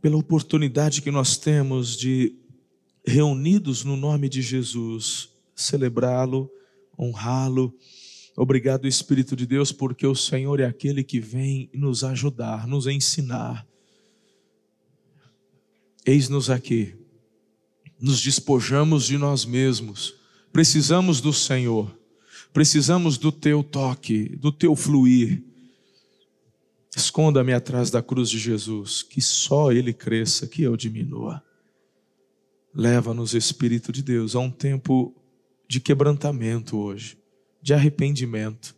pela oportunidade que nós temos de, reunidos no nome de Jesus, celebrá-lo, honrá-lo. Obrigado, Espírito de Deus, porque o Senhor é aquele que vem nos ajudar, nos ensinar. Eis-nos aqui, nos despojamos de nós mesmos, precisamos do Senhor, precisamos do teu toque, do teu fluir Esconda-me atrás da cruz de Jesus, que só Ele cresça, que eu diminua. Leva-nos, Espírito de Deus, a um tempo de quebrantamento hoje, de arrependimento.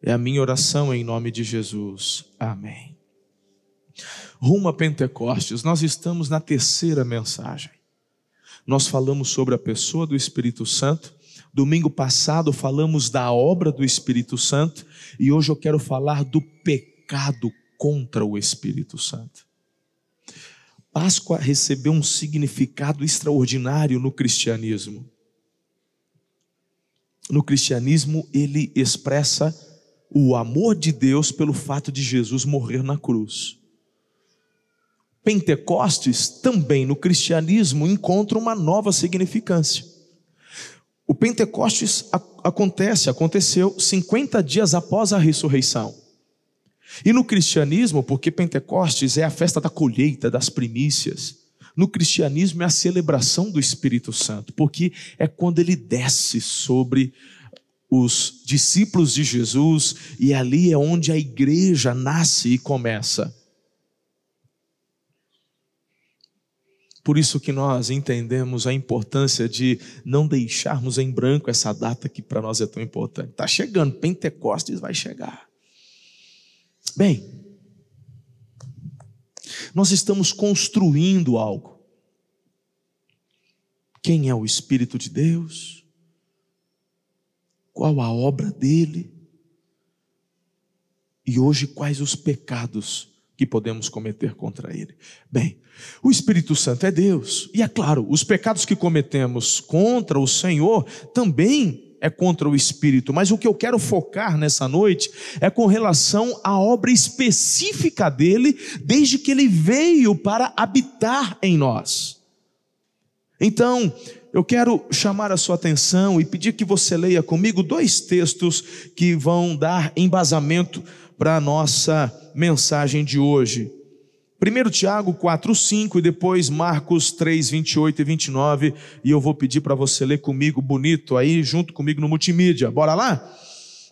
É a minha oração em nome de Jesus. Amém. Rumo a Pentecostes, nós estamos na terceira mensagem. Nós falamos sobre a pessoa do Espírito Santo. Domingo passado falamos da obra do Espírito Santo e hoje eu quero falar do pecado pecado contra o Espírito Santo. Páscoa recebeu um significado extraordinário no cristianismo. No cristianismo, ele expressa o amor de Deus pelo fato de Jesus morrer na cruz. Pentecostes também no cristianismo encontra uma nova significância. O Pentecostes acontece, aconteceu 50 dias após a ressurreição. E no cristianismo, porque Pentecostes é a festa da colheita, das primícias, no cristianismo é a celebração do Espírito Santo, porque é quando ele desce sobre os discípulos de Jesus e ali é onde a igreja nasce e começa. Por isso que nós entendemos a importância de não deixarmos em branco essa data que para nós é tão importante. Está chegando, Pentecostes vai chegar. Bem, nós estamos construindo algo. Quem é o Espírito de Deus? Qual a obra dele? E hoje, quais os pecados que podemos cometer contra ele? Bem, o Espírito Santo é Deus, e é claro, os pecados que cometemos contra o Senhor também é contra o espírito, mas o que eu quero focar nessa noite é com relação à obra específica dele, desde que ele veio para habitar em nós. Então, eu quero chamar a sua atenção e pedir que você leia comigo dois textos que vão dar embasamento para a nossa mensagem de hoje. Primeiro Tiago 4, 5 e depois Marcos 3, 28 e 29. E eu vou pedir para você ler comigo bonito aí, junto comigo no multimídia. Bora lá?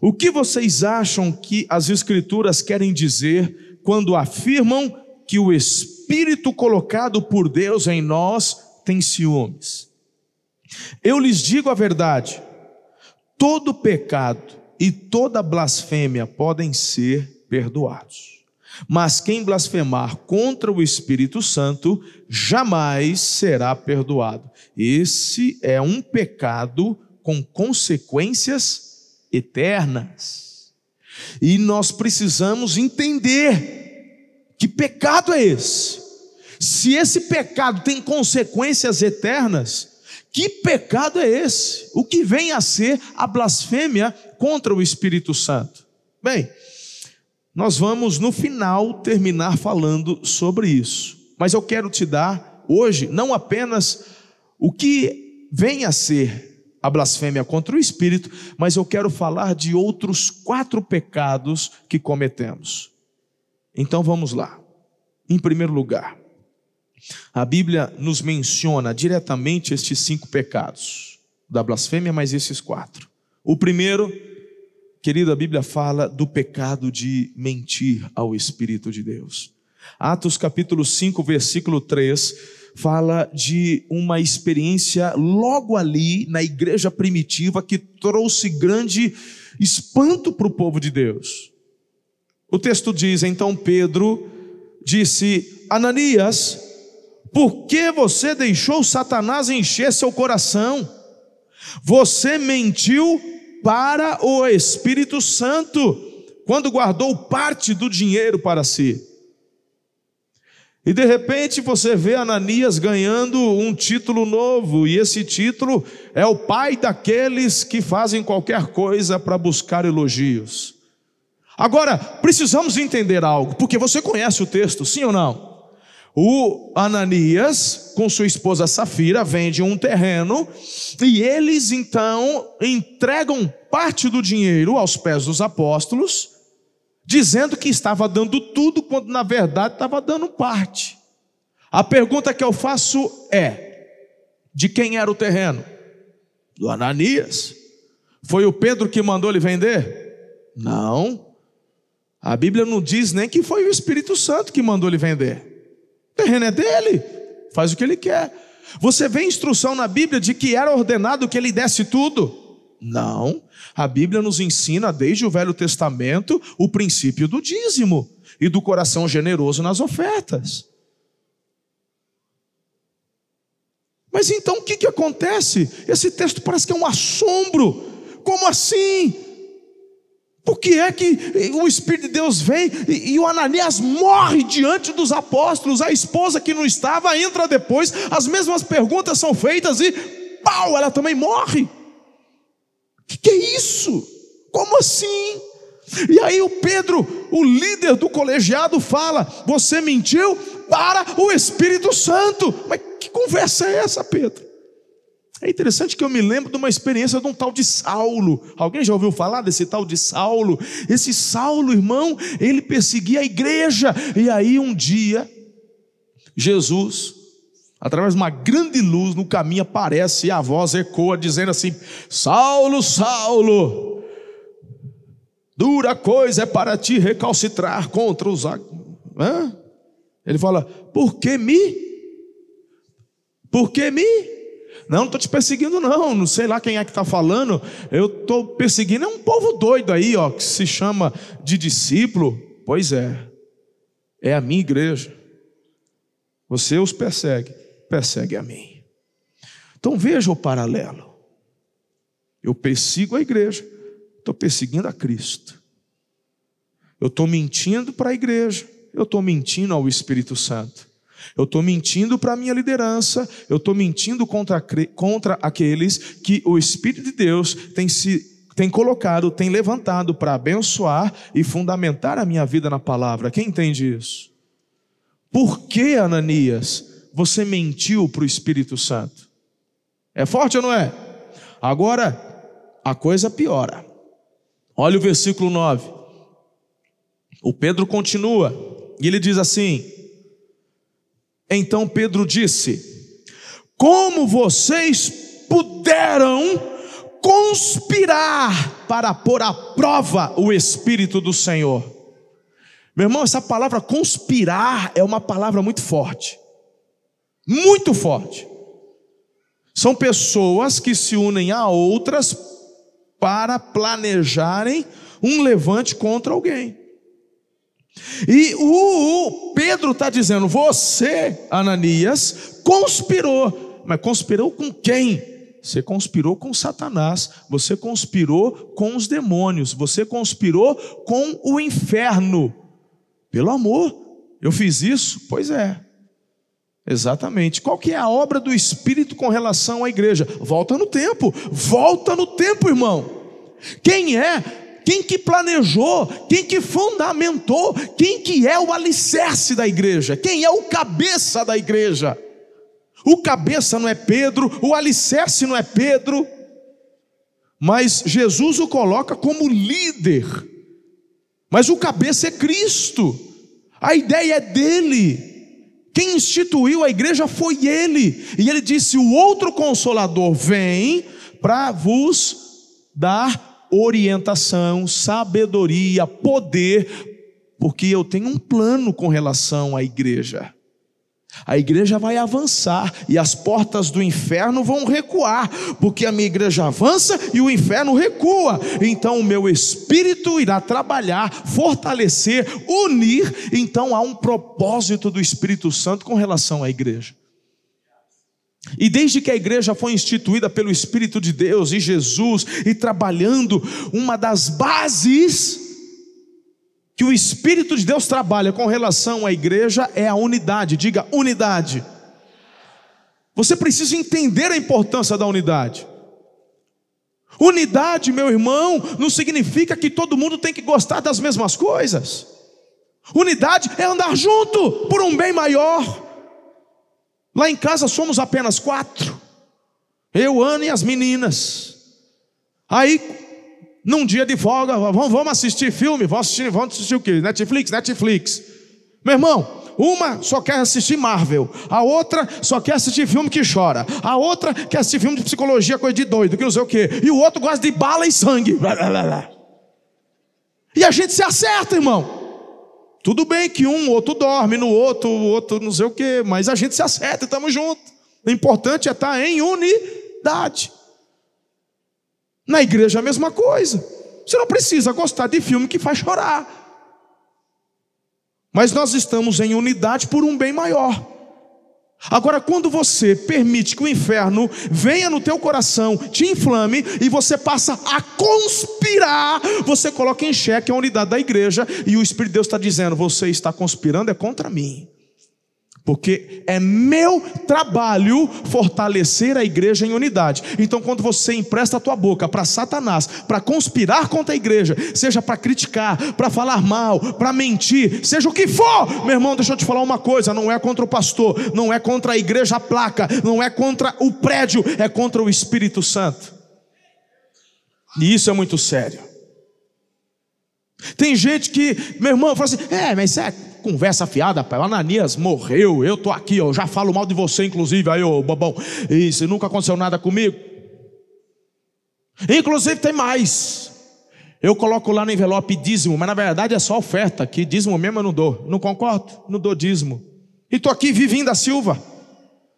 O que vocês acham que as Escrituras querem dizer quando afirmam que o Espírito colocado por Deus em nós tem ciúmes? Eu lhes digo a verdade: todo pecado e toda blasfêmia podem ser perdoados mas quem blasfemar contra o Espírito Santo jamais será perdoado. Esse é um pecado com consequências eternas. E nós precisamos entender que pecado é esse. Se esse pecado tem consequências eternas, que pecado é esse? O que vem a ser a blasfêmia contra o Espírito Santo? Bem, nós vamos no final terminar falando sobre isso. Mas eu quero te dar hoje não apenas o que vem a ser a blasfêmia contra o Espírito, mas eu quero falar de outros quatro pecados que cometemos. Então vamos lá. Em primeiro lugar, a Bíblia nos menciona diretamente estes cinco pecados da blasfêmia, mas esses quatro. O primeiro Querido, a Bíblia fala do pecado de mentir ao Espírito de Deus. Atos capítulo 5, versículo 3, fala de uma experiência logo ali na igreja primitiva que trouxe grande espanto para o povo de Deus. O texto diz: então Pedro disse, Ananias, Por que você deixou Satanás encher seu coração? Você mentiu para o Espírito Santo quando guardou parte do dinheiro para si. E de repente você vê Ananias ganhando um título novo, e esse título é o pai daqueles que fazem qualquer coisa para buscar elogios. Agora, precisamos entender algo, porque você conhece o texto, sim ou não? O Ananias, com sua esposa Safira, vende um terreno e eles então entregam parte do dinheiro aos pés dos apóstolos dizendo que estava dando tudo, quando na verdade estava dando parte. A pergunta que eu faço é: de quem era o terreno? Do Ananias. Foi o Pedro que mandou ele vender? Não. A Bíblia não diz nem que foi o Espírito Santo que mandou ele vender. O terreno é dele, faz o que ele quer. Você vê instrução na Bíblia de que era ordenado que ele desse tudo? Não. A Bíblia nos ensina, desde o Velho Testamento, o princípio do dízimo e do coração generoso nas ofertas. Mas então o que, que acontece? Esse texto parece que é um assombro. Como assim? Por que é que o Espírito de Deus vem e, e, o Ananias morre diante dos apóstolos? A esposa que não estava entra depois, as mesmas perguntas são feitas e pau, ela também morre. O que, que é isso? Como assim? E aí o Pedro, o líder do colegiado, fala: Você mentiu para o Espírito Santo. Mas que conversa é essa, Pedro? É interessante que eu me lembro de uma experiência de um tal de Saulo. Alguém já ouviu falar desse tal de Saulo? Esse Saulo, irmão, ele perseguia a igreja. E aí um dia, Jesus através de uma grande luz no caminho aparece e a voz ecoa dizendo assim: Saulo, Saulo, dura coisa é para ti recalcitrar contra os. Hã? Ele fala: Por que me? Por que me? Não, não estou te perseguindo, não. Não sei lá quem é que está falando. Eu estou perseguindo é um povo doido aí, ó, que se chama de discípulo. Pois é, é a minha igreja. Você os persegue persegue a mim. Então veja o paralelo. Eu persigo a igreja, estou perseguindo a Cristo. Eu estou mentindo para a igreja, eu estou mentindo ao Espírito Santo. Eu estou mentindo para a minha liderança, eu estou mentindo contra, contra aqueles que o Espírito de Deus tem se tem colocado, tem levantado para abençoar e fundamentar a minha vida na palavra. Quem entende isso? Por que, Ananias, você mentiu para o Espírito Santo. É forte ou não é? Agora, a coisa piora. Olha o versículo 9. O Pedro continua, e ele diz assim: Então Pedro disse: Como vocês puderam conspirar para pôr à prova o Espírito do Senhor? Meu irmão, essa palavra conspirar é uma palavra muito forte muito forte. São pessoas que se unem a outras para planejarem um levante contra alguém. E o Pedro está dizendo: você, Ananias, conspirou. Mas conspirou com quem? Você conspirou com Satanás, você conspirou com os demônios, você conspirou com o inferno. Pelo amor, eu fiz isso? Pois é. Exatamente. Qual que é a obra do Espírito com relação à igreja? Volta no tempo. Volta no tempo, irmão. Quem é? Quem que planejou? Quem que fundamentou? Quem que é o alicerce da igreja? Quem é o cabeça da igreja? O cabeça não é Pedro, o alicerce não é Pedro, mas Jesus o coloca como líder. Mas o cabeça é Cristo. A ideia é dele. Quem instituiu a igreja foi ele. E ele disse: O outro consolador vem para vos dar orientação, sabedoria, poder, porque eu tenho um plano com relação à igreja. A igreja vai avançar e as portas do inferno vão recuar, porque a minha igreja avança e o inferno recua. Então o meu espírito irá trabalhar, fortalecer, unir. Então há um propósito do Espírito Santo com relação à igreja. E desde que a igreja foi instituída pelo Espírito de Deus e Jesus, e trabalhando, uma das bases que o Espírito de Deus trabalha com relação à igreja é a unidade, diga unidade. Você precisa entender a importância da unidade. Unidade, meu irmão, não significa que todo mundo tem que gostar das mesmas coisas. Unidade é andar junto por um bem maior. Lá em casa somos apenas quatro. Eu, Ana e as meninas. Aí, num dia de folga, vamos, vamos assistir filme? Vamos assistir, vamos assistir o quê? Netflix? Netflix. Meu irmão, uma só quer assistir Marvel, a outra só quer assistir filme que chora, a outra quer assistir filme de psicologia, coisa de doido, que não sei o quê, e o outro gosta de bala e sangue. E a gente se acerta, irmão. Tudo bem que um, outro dorme no outro, o outro não sei o quê, mas a gente se acerta e estamos juntos. O importante é estar em unidade. Na igreja a mesma coisa. Você não precisa gostar de filme que faz chorar. Mas nós estamos em unidade por um bem maior. Agora, quando você permite que o inferno venha no teu coração, te inflame e você passa a conspirar, você coloca em xeque a unidade da igreja e o Espírito de Deus está dizendo: você está conspirando é contra mim. Porque é meu trabalho fortalecer a igreja em unidade. Então, quando você empresta a tua boca para Satanás, para conspirar contra a igreja, seja para criticar, para falar mal, para mentir, seja o que for, meu irmão, deixa eu te falar uma coisa: não é contra o pastor, não é contra a igreja placa, não é contra o prédio, é contra o Espírito Santo. E isso é muito sério. Tem gente que, meu irmão, fala assim: é, mas é conversa fiada. O Ananias morreu, eu tô aqui, eu já falo mal de você, inclusive, aí, ô bobão. Isso, nunca aconteceu nada comigo. Inclusive tem mais. Eu coloco lá no envelope dízimo, mas na verdade é só oferta, que dízimo mesmo eu não dou. Não concordo? Não dou dízimo. E tô aqui vivendo da Silva.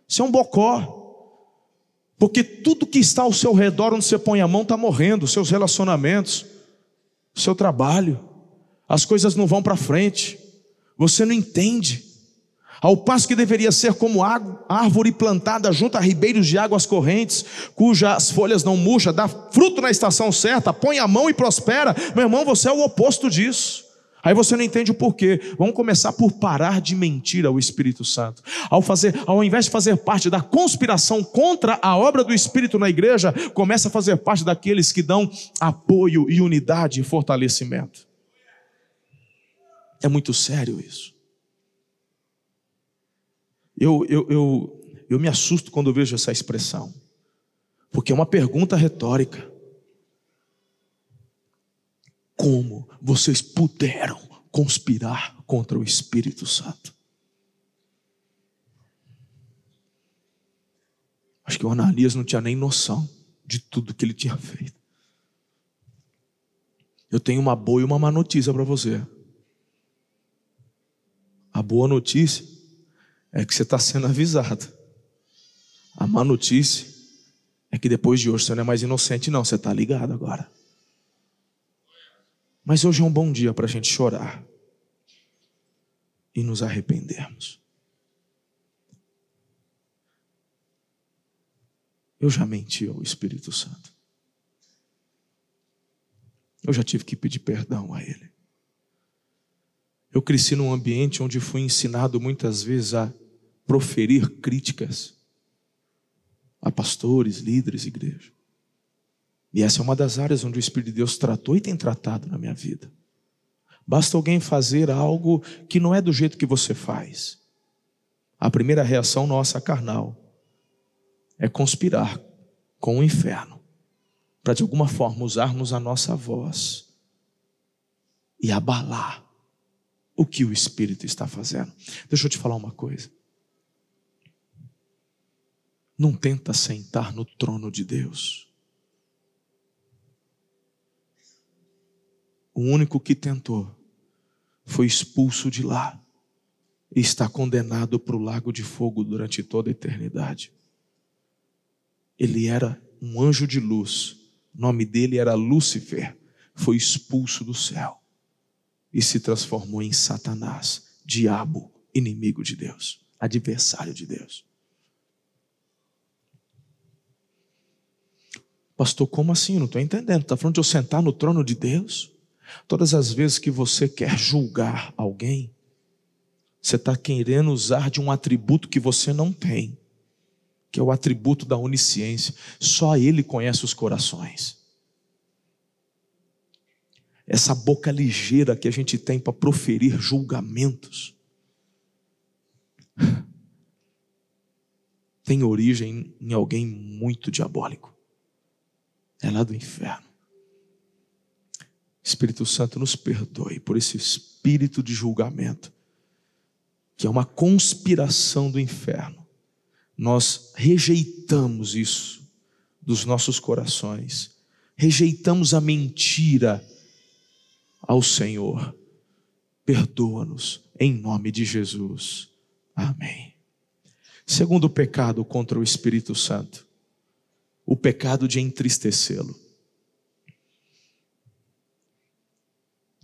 Isso é um bocó. Porque tudo que está ao seu redor, onde você põe a mão, está morrendo. Seus relacionamentos, seu trabalho, as coisas não vão para frente. Você não entende. Ao passo que deveria ser como árvore plantada junto a ribeiros de águas correntes, cujas folhas não murcham, dá fruto na estação certa, põe a mão e prospera. Meu irmão, você é o oposto disso. Aí você não entende o porquê. Vamos começar por parar de mentir ao Espírito Santo. Ao fazer, ao invés de fazer parte da conspiração contra a obra do Espírito na igreja, começa a fazer parte daqueles que dão apoio e unidade e fortalecimento. É muito sério isso. Eu, eu, eu, eu me assusto quando vejo essa expressão, porque é uma pergunta retórica. Como vocês puderam conspirar contra o Espírito Santo? Acho que o Ananias não tinha nem noção de tudo que ele tinha feito. Eu tenho uma boa e uma má notícia para você. A boa notícia é que você está sendo avisado. A má notícia é que depois de hoje você não é mais inocente, não, você está ligado agora. Mas hoje é um bom dia para a gente chorar e nos arrependermos. Eu já menti ao Espírito Santo. Eu já tive que pedir perdão a Ele. Eu cresci num ambiente onde fui ensinado muitas vezes a proferir críticas a pastores, líderes, igreja. E essa é uma das áreas onde o Espírito de Deus tratou e tem tratado na minha vida. Basta alguém fazer algo que não é do jeito que você faz. A primeira reação nossa carnal é conspirar com o inferno para de alguma forma usarmos a nossa voz e abalar o que o Espírito está fazendo. Deixa eu te falar uma coisa. Não tenta sentar no trono de Deus. O único que tentou foi expulso de lá e está condenado para o lago de fogo durante toda a eternidade. Ele era um anjo de luz, o nome dele era Lúcifer, foi expulso do céu e se transformou em Satanás, diabo, inimigo de Deus, adversário de Deus. Pastor, como assim? Não estou entendendo. Está falando de eu sentar no trono de Deus? Todas as vezes que você quer julgar alguém, você está querendo usar de um atributo que você não tem, que é o atributo da onisciência. Só Ele conhece os corações. Essa boca ligeira que a gente tem para proferir julgamentos tem origem em alguém muito diabólico. É lá do inferno. Espírito Santo nos perdoe por esse espírito de julgamento, que é uma conspiração do inferno. Nós rejeitamos isso dos nossos corações, rejeitamos a mentira ao Senhor. Perdoa-nos, em nome de Jesus. Amém. Segundo pecado contra o Espírito Santo, o pecado de entristecê-lo.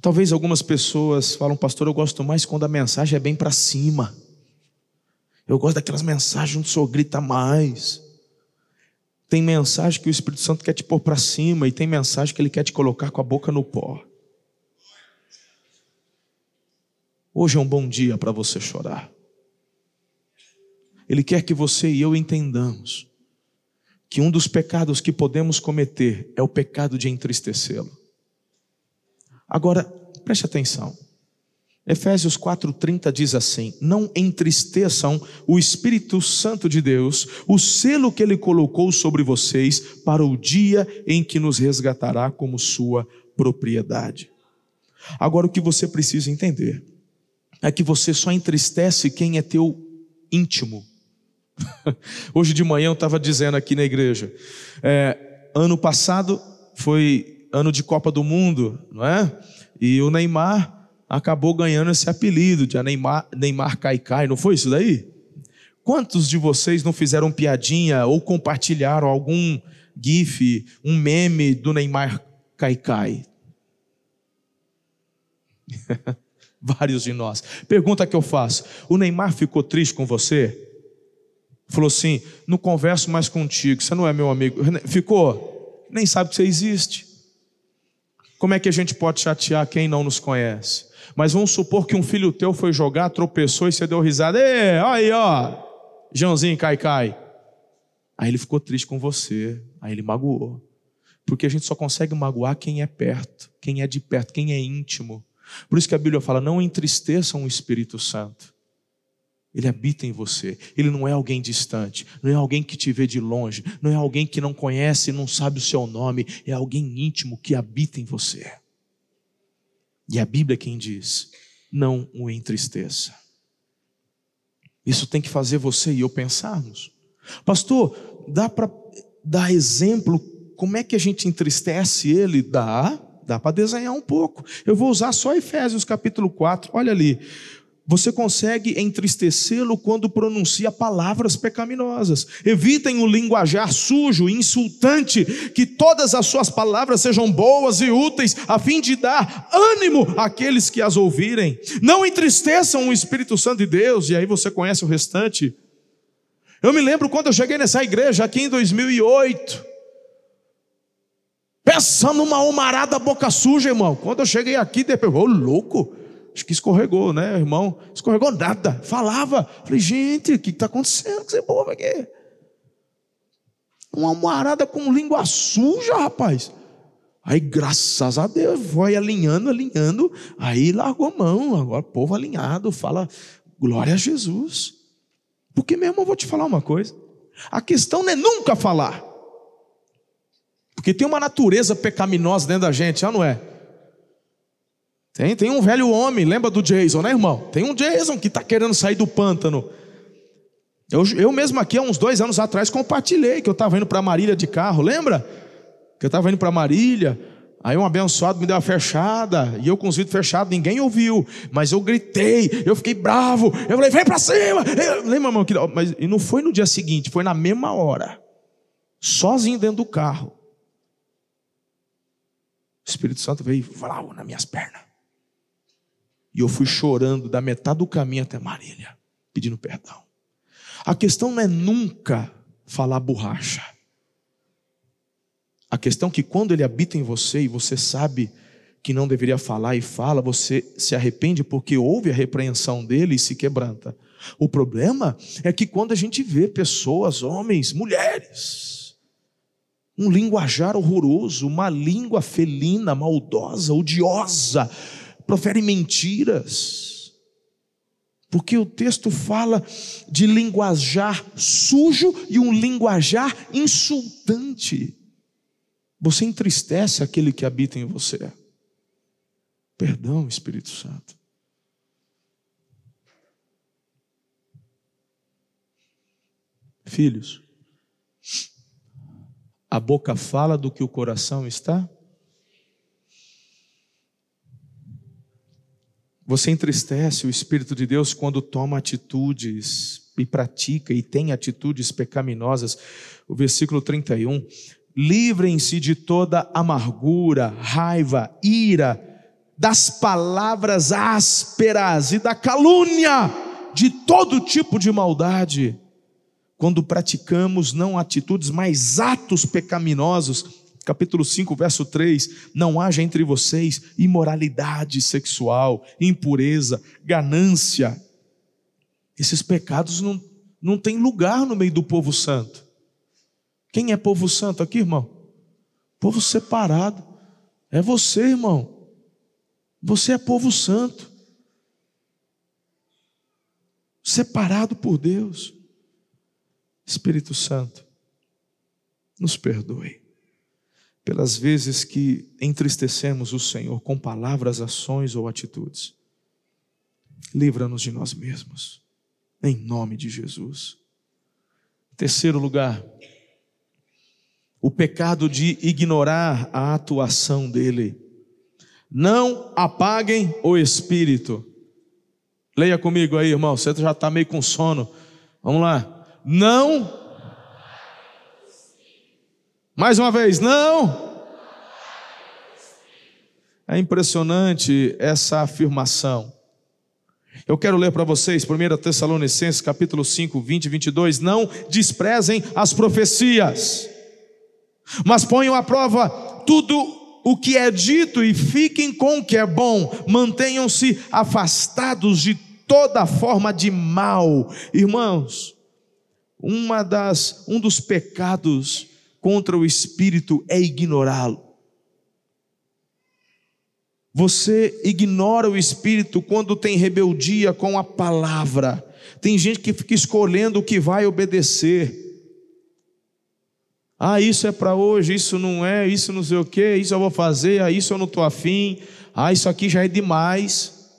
Talvez algumas pessoas falam, pastor, eu gosto mais quando a mensagem é bem para cima. Eu gosto daquelas mensagens onde o senhor grita mais. Tem mensagem que o Espírito Santo quer te pôr para cima, e tem mensagem que ele quer te colocar com a boca no pó. Hoje é um bom dia para você chorar. Ele quer que você e eu entendamos que um dos pecados que podemos cometer é o pecado de entristecê-lo. Agora, preste atenção. Efésios 4:30 diz assim: Não entristeçam o Espírito Santo de Deus, o selo que ele colocou sobre vocês para o dia em que nos resgatará como sua propriedade. Agora o que você precisa entender é que você só entristece quem é teu íntimo. Hoje de manhã eu estava dizendo aqui na igreja, é, ano passado foi ano de Copa do Mundo, não é? E o Neymar acabou ganhando esse apelido de Neymar, Neymar Caicai, não foi isso daí? Quantos de vocês não fizeram piadinha ou compartilharam algum gif, um meme do Neymar Caicai? Vários de nós. Pergunta que eu faço: o Neymar ficou triste com você? Falou assim: não converso mais contigo, você não é meu amigo. Ficou? Nem sabe que você existe. Como é que a gente pode chatear quem não nos conhece? Mas vamos supor que um filho teu foi jogar, tropeçou e você deu risada. Ei, aí, ó, Joãozinho cai, cai. Aí ele ficou triste com você, aí ele magoou. Porque a gente só consegue magoar quem é perto, quem é de perto, quem é íntimo. Por isso que a Bíblia fala: não entristeçam o Espírito Santo. Ele habita em você. Ele não é alguém distante, não é alguém que te vê de longe, não é alguém que não conhece e não sabe o seu nome, é alguém íntimo que habita em você. E a Bíblia é quem diz: não o entristeça. Isso tem que fazer você e eu pensarmos. Pastor, dá para dar exemplo como é que a gente entristece ele? Dá, dá para desenhar um pouco. Eu vou usar só Efésios capítulo 4, olha ali. Você consegue entristecê-lo quando pronuncia palavras pecaminosas. Evitem o linguajar sujo, insultante, que todas as suas palavras sejam boas e úteis, a fim de dar ânimo àqueles que as ouvirem. Não entristeçam o Espírito Santo de Deus, e aí você conhece o restante. Eu me lembro quando eu cheguei nessa igreja aqui em 2008. Pensa numa almarada boca suja, irmão. Quando eu cheguei aqui, depois, ô oh, louco. Acho que escorregou, né, irmão? Escorregou nada. Falava. Falei, gente, o que está acontecendo com esse povo aqui? Uma almarada com língua suja, rapaz. Aí, graças a Deus, foi alinhando, alinhando. Aí largou a mão. Agora, povo alinhado, fala glória a Jesus. Porque, meu irmão, vou te falar uma coisa. A questão não é nunca falar. Porque tem uma natureza pecaminosa dentro da gente, já não é? Tem, tem um velho homem, lembra do Jason, né, irmão? Tem um Jason que está querendo sair do pântano. Eu, eu mesmo aqui, há uns dois anos atrás, compartilhei que eu estava indo para Marília de carro, lembra? Que eu estava indo para Marília, aí um abençoado me deu uma fechada, e eu com os vidros fechados, ninguém ouviu, mas eu gritei, eu fiquei bravo, eu falei, vem para cima! Eu, lembra, irmão? Que, mas e não foi no dia seguinte, foi na mesma hora, sozinho dentro do carro. O Espírito Santo veio e nas minhas pernas. E eu fui chorando da metade do caminho até Marília, pedindo perdão. A questão não é nunca falar borracha. A questão é que quando ele habita em você e você sabe que não deveria falar e fala, você se arrepende porque houve a repreensão dele e se quebranta. O problema é que quando a gente vê pessoas, homens, mulheres, um linguajar horroroso, uma língua felina, maldosa, odiosa, profere mentiras. Porque o texto fala de linguajar sujo e um linguajar insultante. Você entristece aquele que habita em você. Perdão, Espírito Santo. Filhos, a boca fala do que o coração está? Você entristece o Espírito de Deus quando toma atitudes e pratica e tem atitudes pecaminosas. O versículo 31. Livrem-se de toda amargura, raiva, ira, das palavras ásperas e da calúnia, de todo tipo de maldade quando praticamos não atitudes, mas atos pecaminosos. Capítulo 5, verso 3: Não haja entre vocês imoralidade sexual, impureza, ganância. Esses pecados não, não têm lugar no meio do povo santo. Quem é povo santo aqui, irmão? Povo separado. É você, irmão. Você é povo santo. Separado por Deus. Espírito Santo, nos perdoe pelas vezes que entristecemos o Senhor com palavras, ações ou atitudes. Livra-nos de nós mesmos, em nome de Jesus. Terceiro lugar, o pecado de ignorar a atuação dele. Não apaguem o espírito. Leia comigo aí, irmão. Você já está meio com sono. Vamos lá não. Mais uma vez, não. É impressionante essa afirmação. Eu quero ler para vocês 1 Tessalonicenses capítulo 5, 20 e 22. Não desprezem as profecias, mas ponham à prova tudo o que é dito e fiquem com o que é bom. Mantenham-se afastados de toda forma de mal. Irmãos, uma das, um dos pecados contra o espírito é ignorá-lo. Você ignora o espírito quando tem rebeldia com a palavra. Tem gente que fica escolhendo o que vai obedecer. Ah, isso é para hoje, isso não é, isso não sei o que, isso eu vou fazer, ah, isso eu não estou afim, ah, isso aqui já é demais.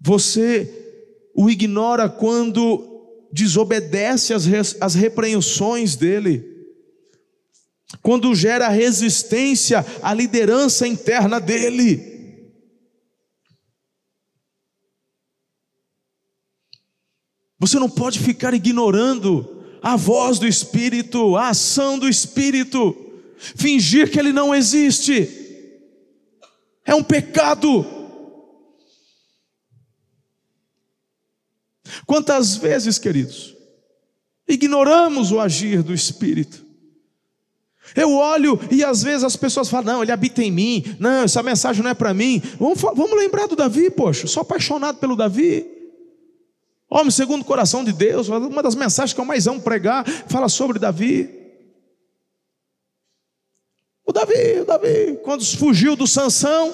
Você o ignora quando desobedece às, às repreensões dele, quando gera resistência à liderança interna dele. Você não pode ficar ignorando a voz do Espírito, a ação do Espírito, fingir que ele não existe, é um pecado. Quantas vezes, queridos, ignoramos o agir do Espírito? Eu olho e às vezes as pessoas falam: não, ele habita em mim, não, essa mensagem não é para mim. Vamos, vamos lembrar do Davi, poxa, sou apaixonado pelo Davi. Homem segundo o coração de Deus, uma das mensagens que eu mais amo pregar fala sobre Davi. O Davi, o Davi, quando fugiu do Sansão,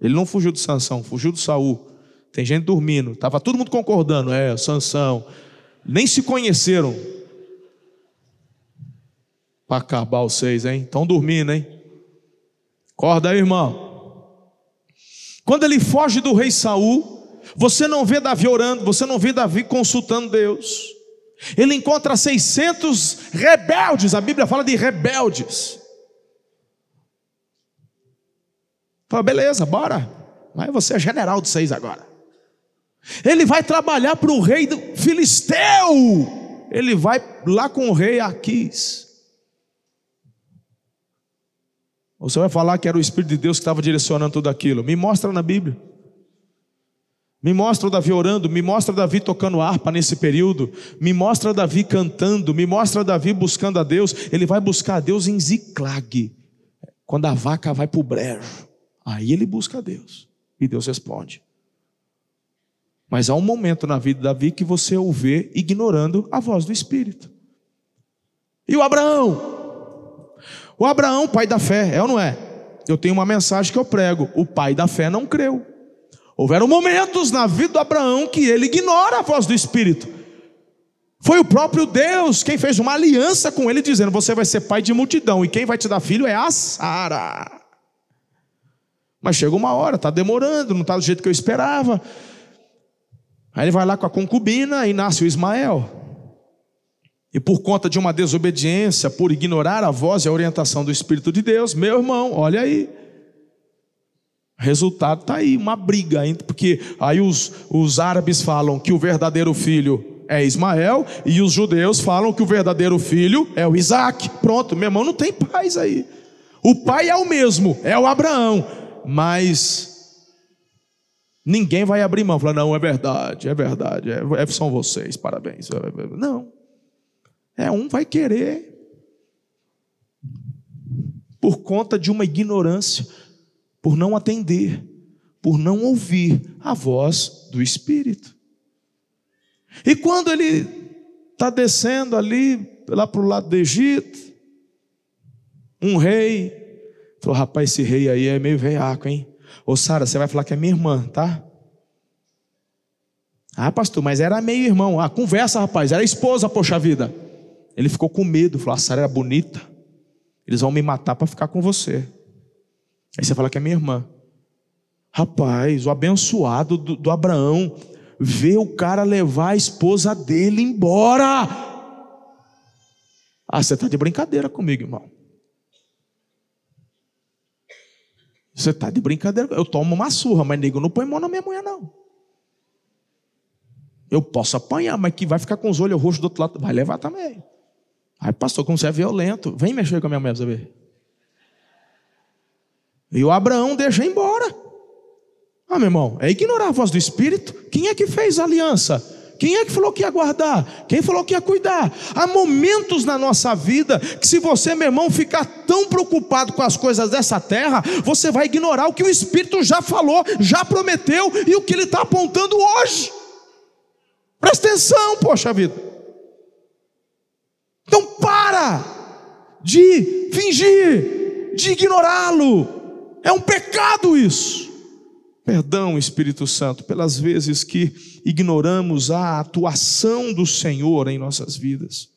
ele não fugiu do Sansão, fugiu do Saul. Tem gente dormindo. Estava todo mundo concordando. É, Sansão. Nem se conheceram. Para acabar os seis, hein? Estão dormindo, hein? Acorda aí, irmão. Quando ele foge do rei Saul, você não vê Davi orando, você não vê Davi consultando Deus. Ele encontra 600 rebeldes, a Bíblia fala de rebeldes. Fala, beleza, bora. Mas você é general de seis agora. Ele vai trabalhar para o rei do filisteu. Ele vai lá com o rei Aquis. Você vai falar que era o Espírito de Deus que estava direcionando tudo aquilo. Me mostra na Bíblia. Me mostra Davi orando, me mostra Davi tocando harpa nesse período, me mostra Davi cantando, me mostra Davi buscando a Deus. Ele vai buscar a Deus em Ziclag, quando a vaca vai para o brejo. Aí ele busca a Deus e Deus responde. Mas há um momento na vida de Davi que você o vê ignorando a voz do Espírito. E o Abraão? O Abraão, pai da fé, é ou não é? Eu tenho uma mensagem que eu prego: o pai da fé não creu. Houveram momentos na vida do Abraão que ele ignora a voz do Espírito. Foi o próprio Deus quem fez uma aliança com ele, dizendo: Você vai ser pai de multidão, e quem vai te dar filho é a Sara. Mas chega uma hora, está demorando, não está do jeito que eu esperava. Aí ele vai lá com a concubina e nasce o Ismael. E por conta de uma desobediência, por ignorar a voz e a orientação do Espírito de Deus, meu irmão, olha aí. Resultado está aí, uma briga, porque aí os, os árabes falam que o verdadeiro filho é Ismael, e os judeus falam que o verdadeiro filho é o Isaac. Pronto, meu irmão, não tem paz aí. O pai é o mesmo, é o Abraão, mas ninguém vai abrir mão, falar, não, é verdade, é verdade, é, é, são vocês, parabéns. Não, é um vai querer, por conta de uma ignorância por não atender, por não ouvir a voz do Espírito. E quando ele está descendo ali, lá para o lado do Egito, um rei, falou: rapaz, esse rei aí é meio veiaco, hein? Ô Sara, você vai falar que é minha irmã, tá? Ah, pastor, mas era meio irmão. Ah, conversa, rapaz, era esposa, poxa vida. Ele ficou com medo, falou: a Sara era bonita, eles vão me matar para ficar com você. Aí você fala que é minha irmã. Rapaz, o abençoado do, do Abraão vê o cara levar a esposa dele embora. Ah, você está de brincadeira comigo, irmão. Você está de brincadeira. Eu tomo uma surra, mas nego não põe mão na minha mulher, não. Eu posso apanhar, mas que vai ficar com os olhos roxos do outro lado, vai levar também. Aí, pastor, como você é violento, vem mexer com a minha mulher, você ver. E o Abraão deixa embora. Ah, meu irmão, é ignorar a voz do Espírito. Quem é que fez a aliança? Quem é que falou que ia guardar? Quem falou que ia cuidar? Há momentos na nossa vida que, se você, meu irmão, ficar tão preocupado com as coisas dessa terra, você vai ignorar o que o Espírito já falou, já prometeu e o que ele está apontando hoje. Presta atenção, poxa vida. Então, para de fingir, de ignorá-lo. É um pecado isso. Perdão, Espírito Santo, pelas vezes que ignoramos a atuação do Senhor em nossas vidas.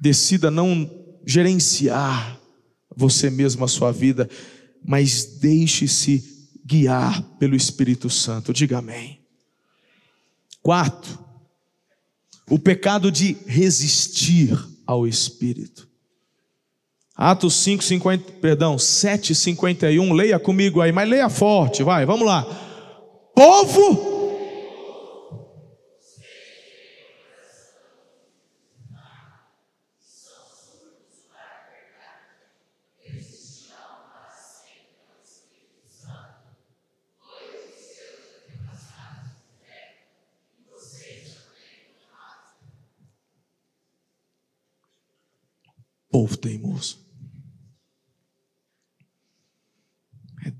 Decida não gerenciar você mesmo a sua vida, mas deixe-se guiar pelo Espírito Santo. Diga amém. Quarto, o pecado de resistir ao Espírito. Atos 5, 50, perdão, 7, 51, leia comigo aí, mas leia forte, vai, vamos lá. Povo. Povo teimoso.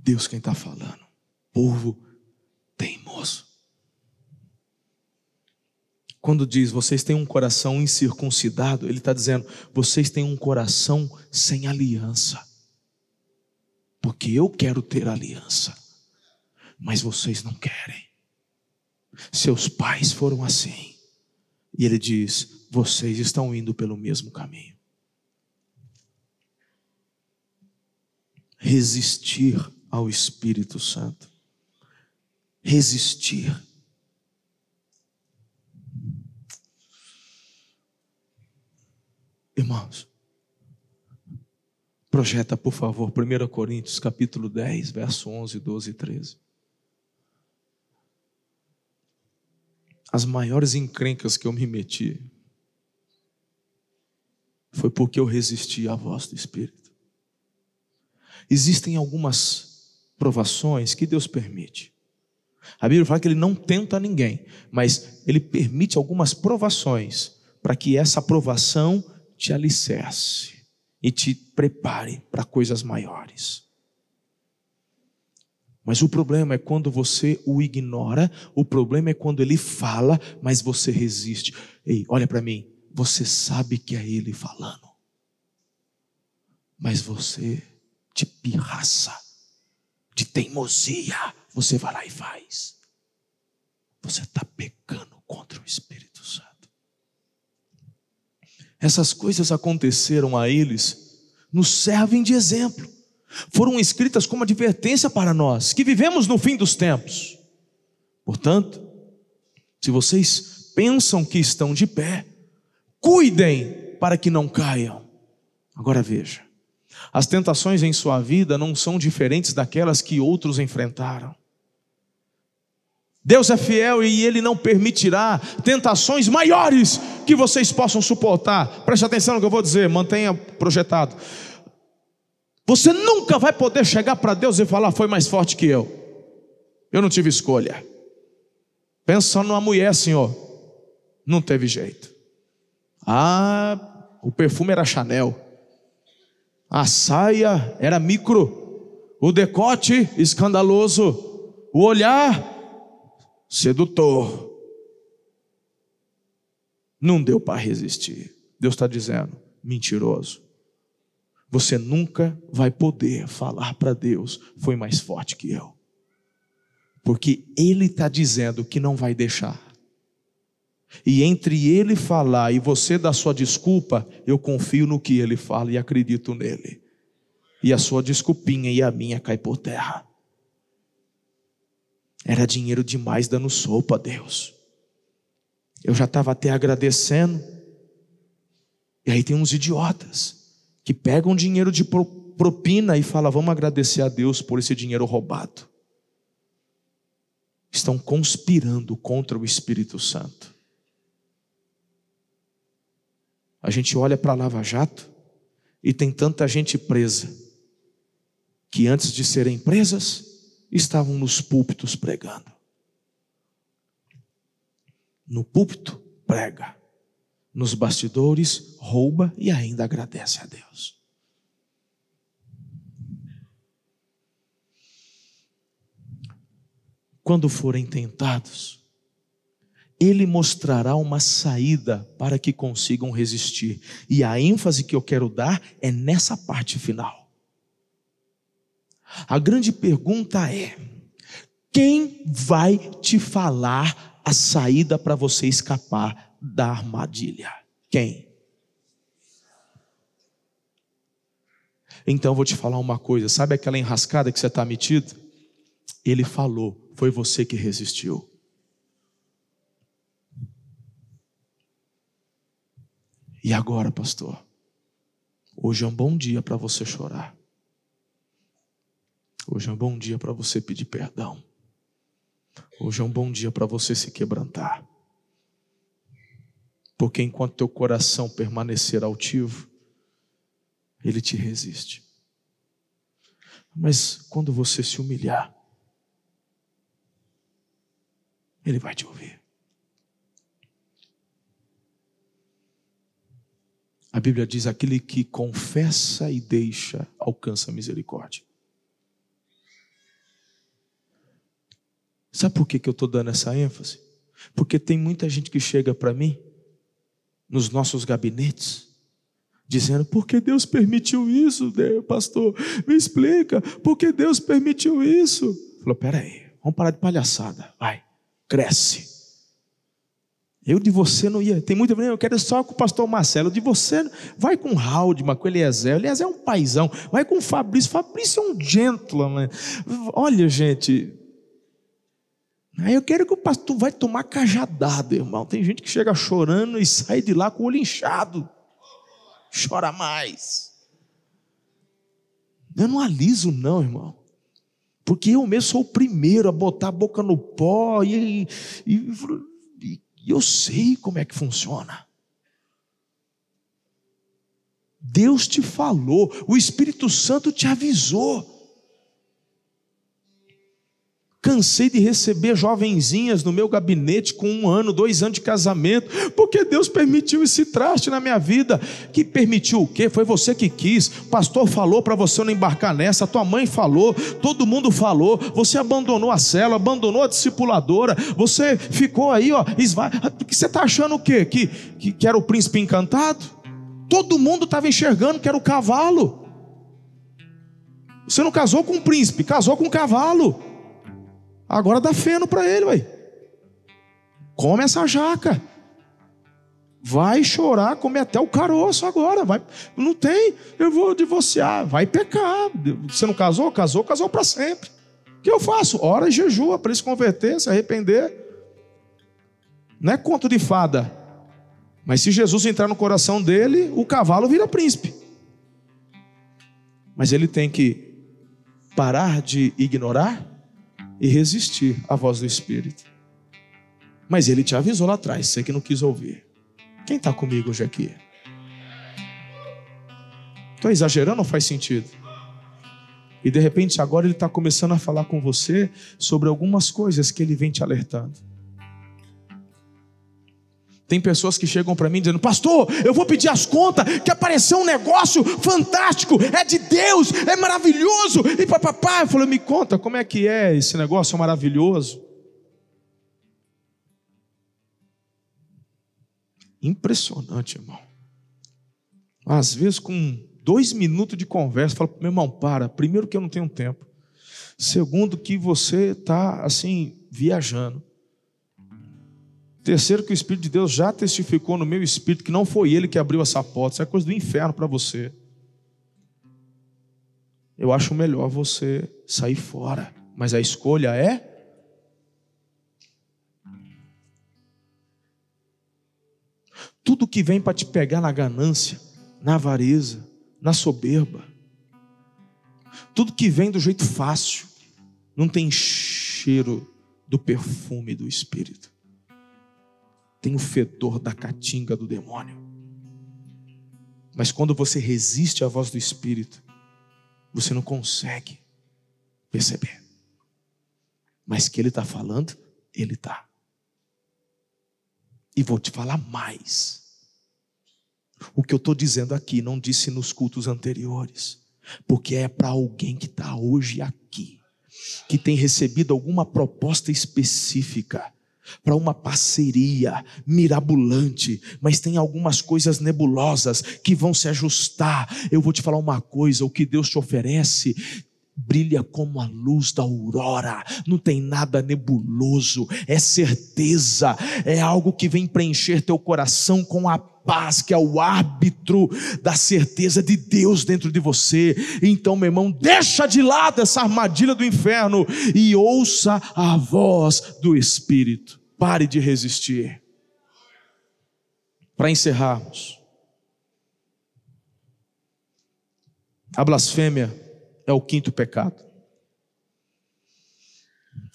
Deus quem está falando. Povo teimoso. Quando diz vocês têm um coração incircuncidado, ele está dizendo vocês têm um coração sem aliança. Porque eu quero ter aliança, mas vocês não querem. Seus pais foram assim. E ele diz: vocês estão indo pelo mesmo caminho. Resistir ao Espírito Santo. Resistir. Irmãos, projeta, por favor, 1 Coríntios capítulo 10, verso 11, 12 e 13. As maiores encrencas que eu me meti foi porque eu resisti à voz do Espírito. Existem algumas provações que Deus permite. A Bíblia fala que ele não tenta ninguém, mas ele permite algumas provações para que essa aprovação te alicerce e te prepare para coisas maiores. Mas o problema é quando você o ignora, o problema é quando ele fala, mas você resiste. Ei, olha para mim, você sabe que é ele falando, mas você de pirraça, teimosia, você vai lá e faz. Você está pecando contra o Espírito Santo. Essas coisas aconteceram a eles, nos servem de exemplo. Foram escritas como advertência para nós, que vivemos no fim dos tempos. Portanto, se vocês pensam que estão de pé, cuidem para que não caiam. Agora veja, as tentações em sua vida não são diferentes daquelas que outros enfrentaram. Deus é fiel e Ele não permitirá tentações maiores que vocês possam suportar. Preste atenção no que eu vou dizer, mantenha projetado. Você nunca vai poder chegar para Deus e falar: Foi mais forte que eu. Eu não tive escolha. Pensa numa mulher, Senhor. Não teve jeito. Ah, o perfume era Chanel. A saia era micro. O decote escandaloso. O olhar sedutor. Não deu para resistir. Deus está dizendo: mentiroso. Você nunca vai poder falar para Deus, foi mais forte que eu. Porque Ele está dizendo que não vai deixar. E entre Ele falar e você dar sua desculpa, eu confio no que Ele fala e acredito nele. E a sua desculpinha e a minha cai por terra. Era dinheiro demais dando sopa a Deus. Eu já estava até agradecendo. E aí tem uns idiotas que pegam dinheiro de propina e falam: vamos agradecer a Deus por esse dinheiro roubado. Estão conspirando contra o Espírito Santo. A gente olha para a Lava Jato e tem tanta gente presa que antes de serem presas estavam nos púlpitos pregando. No púlpito, prega. Nos bastidores, rouba e ainda agradece a Deus. Quando forem tentados, Ele mostrará uma saída para que consigam resistir. E a ênfase que eu quero dar é nessa parte final. A grande pergunta é: quem vai te falar a saída para você escapar da armadilha? Quem? Então eu vou te falar uma coisa: sabe aquela enrascada que você está metido? Ele falou, foi você que resistiu. E agora, pastor? Hoje é um bom dia para você chorar. Hoje é um bom dia para você pedir perdão. Hoje é um bom dia para você se quebrantar. Porque enquanto teu coração permanecer altivo, ele te resiste. Mas quando você se humilhar, ele vai te ouvir. A Bíblia diz: aquele que confessa e deixa alcança misericórdia. Sabe por que, que eu estou dando essa ênfase? Porque tem muita gente que chega para mim, nos nossos gabinetes, dizendo: por que Deus permitiu isso, Deus, pastor? Me explica, por que Deus permitiu isso? Falou: peraí, vamos parar de palhaçada, vai, cresce. Eu de você não ia, tem muita eu quero só com o pastor Marcelo, de você, vai com o Haldman, com o Eliezer, Eliezer é um paizão, vai com o Fabrício, Fabrício é um gentleman. Olha, gente, Aí eu quero que o pastor vai tomar cajadada, irmão. Tem gente que chega chorando e sai de lá com o olho inchado. Chora mais. Eu não aliso, não, irmão. Porque eu mesmo sou o primeiro a botar a boca no pó e, e, e eu sei como é que funciona. Deus te falou, o Espírito Santo te avisou. Cansei de receber jovenzinhas no meu gabinete com um ano, dois anos de casamento, porque Deus permitiu esse traste na minha vida. Que permitiu o quê? Foi você que quis. O pastor falou para você não embarcar nessa, tua mãe falou, todo mundo falou. Você abandonou a cela, abandonou a discipuladora. Você ficou aí, ó. Esva... Você está achando o quê? Que, que, que era o príncipe encantado? Todo mundo estava enxergando que era o cavalo. Você não casou com um príncipe, casou com um cavalo. Agora dá feno para ele, ué. Come essa jaca. Vai chorar, come até o caroço agora. Vai, não tem, eu vou divorciar. Vai pecar. Você não casou? Casou, casou para sempre. O que eu faço? Ora e jejua para ele se converter, se arrepender. Não é conto de fada. Mas se Jesus entrar no coração dele, o cavalo vira príncipe. Mas ele tem que parar de ignorar e resistir à voz do Espírito. Mas ele te avisou lá atrás, você que não quis ouvir. Quem está comigo hoje aqui? Estou exagerando ou faz sentido? E de repente agora ele está começando a falar com você sobre algumas coisas que ele vem te alertando. Tem pessoas que chegam para mim dizendo: Pastor, eu vou pedir as contas, que apareceu um negócio fantástico, é de Deus, é maravilhoso. E papai, eu falei: Me conta, como é que é esse negócio maravilhoso? Impressionante, irmão. Às vezes, com dois minutos de conversa, falo: Meu irmão, para. Primeiro, que eu não tenho tempo. Segundo, que você está assim, viajando. Terceiro, que o Espírito de Deus já testificou no meu espírito que não foi ele que abriu essa porta, isso é coisa do inferno para você. Eu acho melhor você sair fora, mas a escolha é. Tudo que vem para te pegar na ganância, na avareza, na soberba, tudo que vem do jeito fácil, não tem cheiro do perfume do Espírito tem o fedor da caatinga do demônio. Mas quando você resiste à voz do Espírito, você não consegue perceber. Mas que Ele está falando, Ele está. E vou te falar mais. O que eu estou dizendo aqui não disse nos cultos anteriores, porque é para alguém que está hoje aqui, que tem recebido alguma proposta específica para uma parceria mirabolante, mas tem algumas coisas nebulosas que vão se ajustar. Eu vou te falar uma coisa: o que Deus te oferece brilha como a luz da aurora, não tem nada nebuloso, é certeza, é algo que vem preencher teu coração com a paz, que é o árbitro da certeza de Deus dentro de você. Então, meu irmão, deixa de lado essa armadilha do inferno e ouça a voz do Espírito. Pare de resistir. Para encerrarmos, a blasfêmia é o quinto pecado.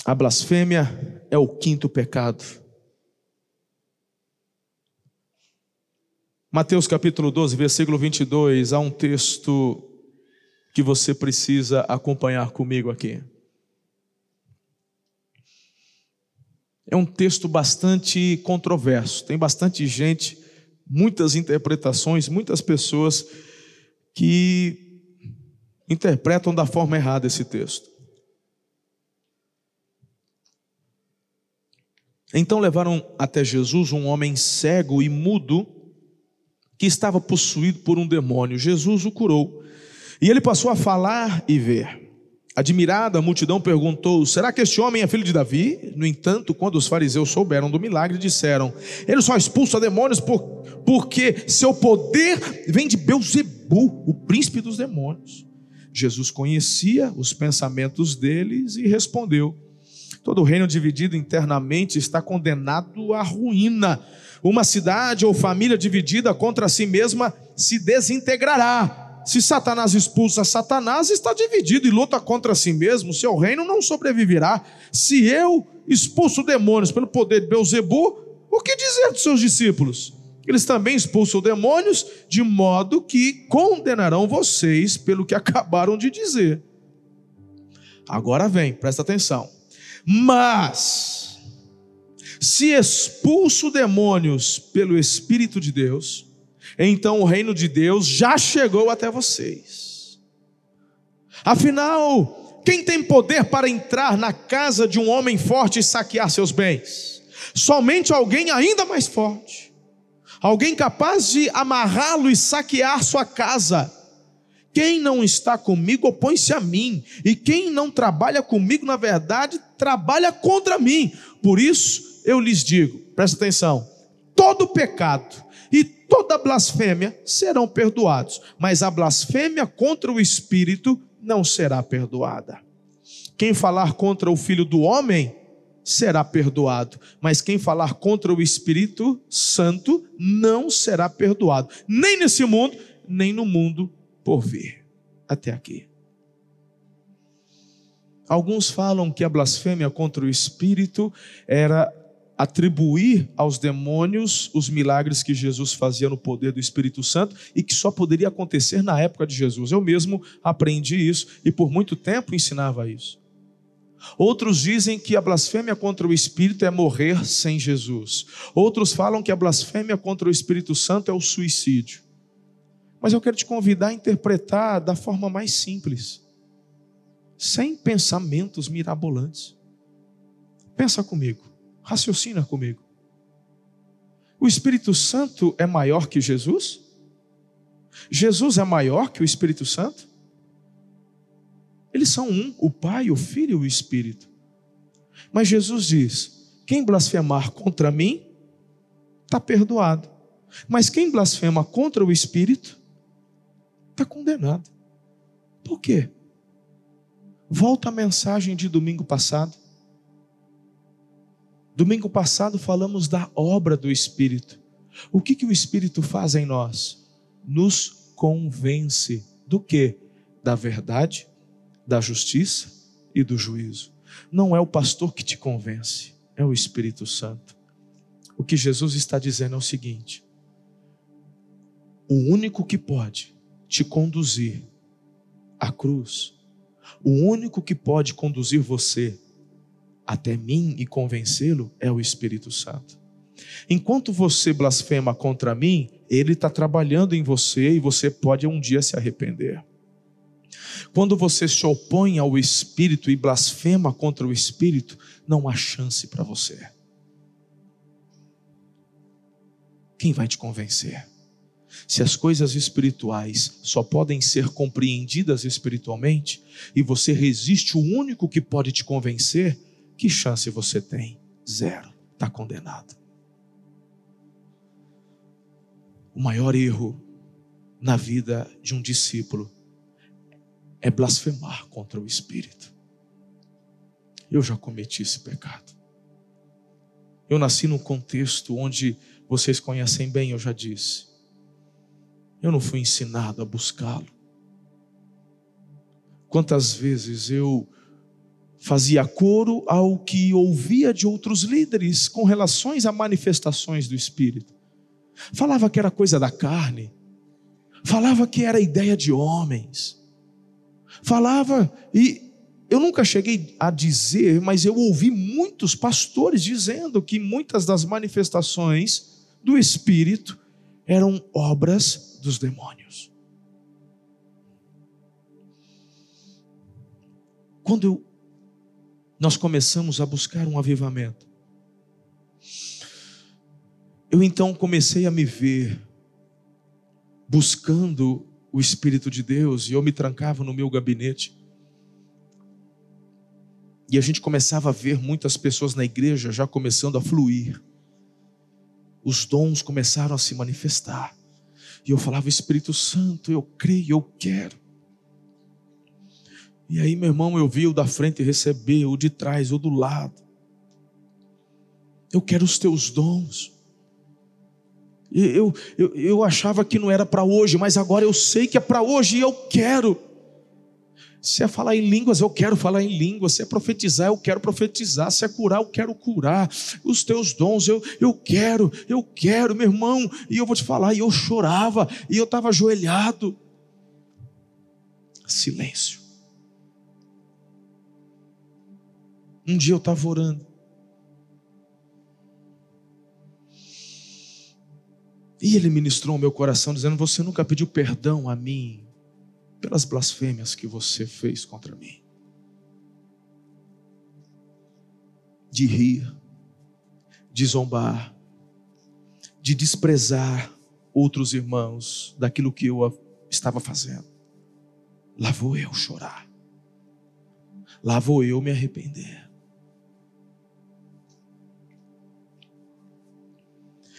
A blasfêmia é o quinto pecado. Mateus capítulo 12, versículo 22, há um texto que você precisa acompanhar comigo aqui. É um texto bastante controverso, tem bastante gente, muitas interpretações, muitas pessoas que interpretam da forma errada esse texto. Então levaram até Jesus um homem cego e mudo que estava possuído por um demônio. Jesus o curou. E ele passou a falar e ver. Admirada, a multidão perguntou: Será que este homem é filho de Davi? No entanto, quando os fariseus souberam do milagre, disseram: Ele só expulsa demônios por, porque seu poder vem de Beuzebu, o príncipe dos demônios. Jesus conhecia os pensamentos deles e respondeu: Todo reino dividido internamente está condenado à ruína. Uma cidade ou família dividida contra si mesma se desintegrará. Se Satanás expulsa Satanás, está dividido e luta contra si mesmo, seu reino não sobreviverá. Se eu expulso demônios pelo poder de Beuzebu, o que dizer dos seus discípulos? Eles também expulsam demônios, de modo que condenarão vocês pelo que acabaram de dizer. Agora vem, presta atenção. Mas, se expulso demônios pelo Espírito de Deus, então o reino de Deus já chegou até vocês. Afinal, quem tem poder para entrar na casa de um homem forte e saquear seus bens? Somente alguém ainda mais forte, alguém capaz de amarrá-lo e saquear sua casa. Quem não está comigo opõe-se a mim, e quem não trabalha comigo, na verdade, trabalha contra mim. Por isso eu lhes digo: presta atenção, todo pecado e toda blasfêmia serão perdoados, mas a blasfêmia contra o Espírito não será perdoada. Quem falar contra o Filho do Homem será perdoado, mas quem falar contra o Espírito Santo não será perdoado, nem nesse mundo, nem no mundo por vir. Até aqui. Alguns falam que a blasfêmia contra o Espírito era atribuir aos demônios os milagres que Jesus fazia no poder do Espírito Santo e que só poderia acontecer na época de Jesus. Eu mesmo aprendi isso e por muito tempo ensinava isso. Outros dizem que a blasfêmia contra o Espírito é morrer sem Jesus. Outros falam que a blasfêmia contra o Espírito Santo é o suicídio. Mas eu quero te convidar a interpretar da forma mais simples, sem pensamentos mirabolantes. Pensa comigo, raciocina comigo. O Espírito Santo é maior que Jesus? Jesus é maior que o Espírito Santo? Eles são um, o Pai, o Filho e o Espírito. Mas Jesus diz: quem blasfemar contra mim, está perdoado. Mas quem blasfema contra o Espírito, está condenado. Por quê? Volta a mensagem de domingo passado. Domingo passado falamos da obra do Espírito. O que, que o Espírito faz em nós? Nos convence do que? Da verdade, da justiça e do juízo. Não é o pastor que te convence, é o Espírito Santo. O que Jesus está dizendo é o seguinte: o único que pode te conduzir à cruz. O único que pode conduzir você até mim e convencê-lo é o Espírito Santo. Enquanto você blasfema contra mim, ele está trabalhando em você e você pode um dia se arrepender. Quando você se opõe ao Espírito e blasfema contra o Espírito, não há chance para você. Quem vai te convencer? Se as coisas espirituais só podem ser compreendidas espiritualmente e você resiste o único que pode te convencer, que chance você tem? Zero. Está condenado. O maior erro na vida de um discípulo é blasfemar contra o Espírito. Eu já cometi esse pecado. Eu nasci num contexto onde vocês conhecem bem, eu já disse. Eu não fui ensinado a buscá-lo. Quantas vezes eu fazia coro ao que ouvia de outros líderes com relações a manifestações do Espírito. Falava que era coisa da carne, falava que era ideia de homens, falava, e eu nunca cheguei a dizer, mas eu ouvi muitos pastores dizendo que muitas das manifestações do Espírito eram obras dos demônios. Quando nós começamos a buscar um avivamento, eu então comecei a me ver buscando o Espírito de Deus e eu me trancava no meu gabinete. E a gente começava a ver muitas pessoas na igreja já começando a fluir. Os dons começaram a se manifestar. E eu falava, Espírito Santo, eu creio, eu quero. E aí, meu irmão, eu vi o da frente receber, o de trás, o do lado. Eu quero os teus dons. Eu, eu, eu achava que não era para hoje, mas agora eu sei que é para hoje e eu quero. Se é falar em línguas, eu quero falar em línguas. Se é profetizar, eu quero profetizar. Se é curar, eu quero curar. Os teus dons, eu, eu quero, eu quero, meu irmão. E eu vou te falar, e eu chorava, e eu estava ajoelhado. Silêncio. Um dia eu estava orando. E ele ministrou o meu coração, dizendo: Você nunca pediu perdão a mim pelas blasfêmias que você fez contra mim. De rir, de zombar, de desprezar outros irmãos daquilo que eu estava fazendo. Lá vou eu chorar. Lá vou eu me arrepender.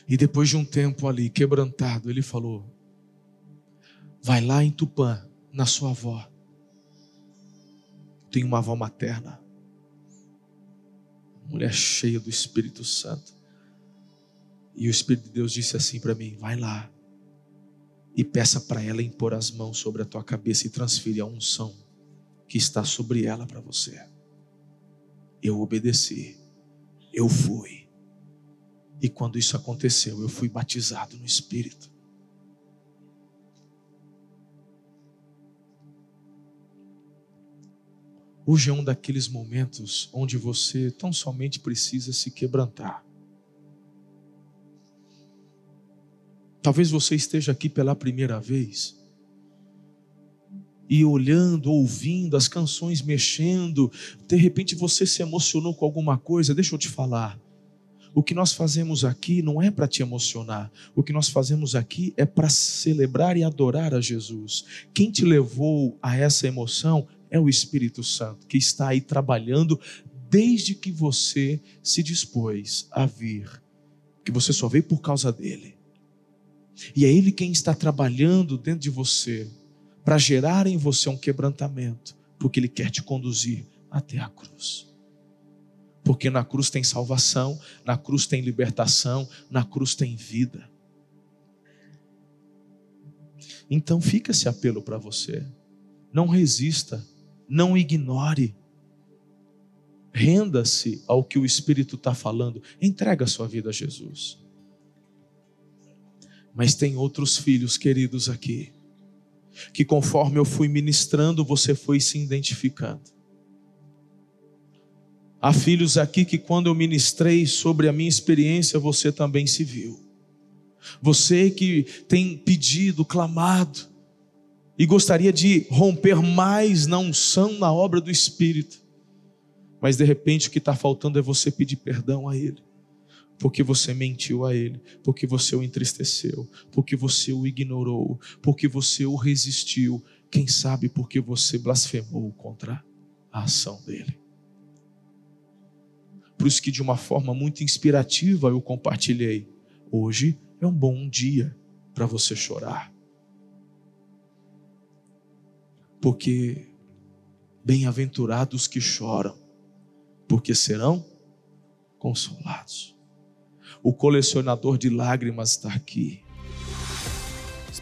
E depois de um tempo ali, quebrantado, ele falou: Vai lá em Tupã, na sua avó. Tem uma avó materna, mulher cheia do Espírito Santo. E o Espírito de Deus disse assim para mim: Vai lá e peça para ela impor as mãos sobre a tua cabeça e transfira a unção que está sobre ela para você. Eu obedeci, eu fui. E quando isso aconteceu, eu fui batizado no Espírito. Hoje é um daqueles momentos onde você tão somente precisa se quebrantar. Talvez você esteja aqui pela primeira vez e olhando, ouvindo as canções mexendo, de repente você se emocionou com alguma coisa. Deixa eu te falar. O que nós fazemos aqui não é para te emocionar. O que nós fazemos aqui é para celebrar e adorar a Jesus. Quem te levou a essa emoção é o Espírito Santo, que está aí trabalhando desde que você se dispôs a vir. Que você só veio por causa dele. E é ele quem está trabalhando dentro de você para gerar em você um quebrantamento, porque ele quer te conduzir até a cruz porque na cruz tem salvação, na cruz tem libertação, na cruz tem vida. Então fica esse apelo para você. Não resista, não ignore. Renda-se ao que o Espírito está falando. Entrega a sua vida a Jesus. Mas tem outros filhos queridos aqui, que conforme eu fui ministrando, você foi se identificando. Há filhos aqui que, quando eu ministrei sobre a minha experiência, você também se viu. Você que tem pedido, clamado, e gostaria de romper mais na unção, na obra do Espírito, mas de repente o que está faltando é você pedir perdão a Ele, porque você mentiu a Ele, porque você o entristeceu, porque você o ignorou, porque você o resistiu, quem sabe porque você blasfemou contra a ação dEle. Por isso que de uma forma muito inspirativa eu compartilhei. Hoje é um bom dia para você chorar. Porque bem-aventurados que choram, porque serão consolados. O colecionador de lágrimas está aqui.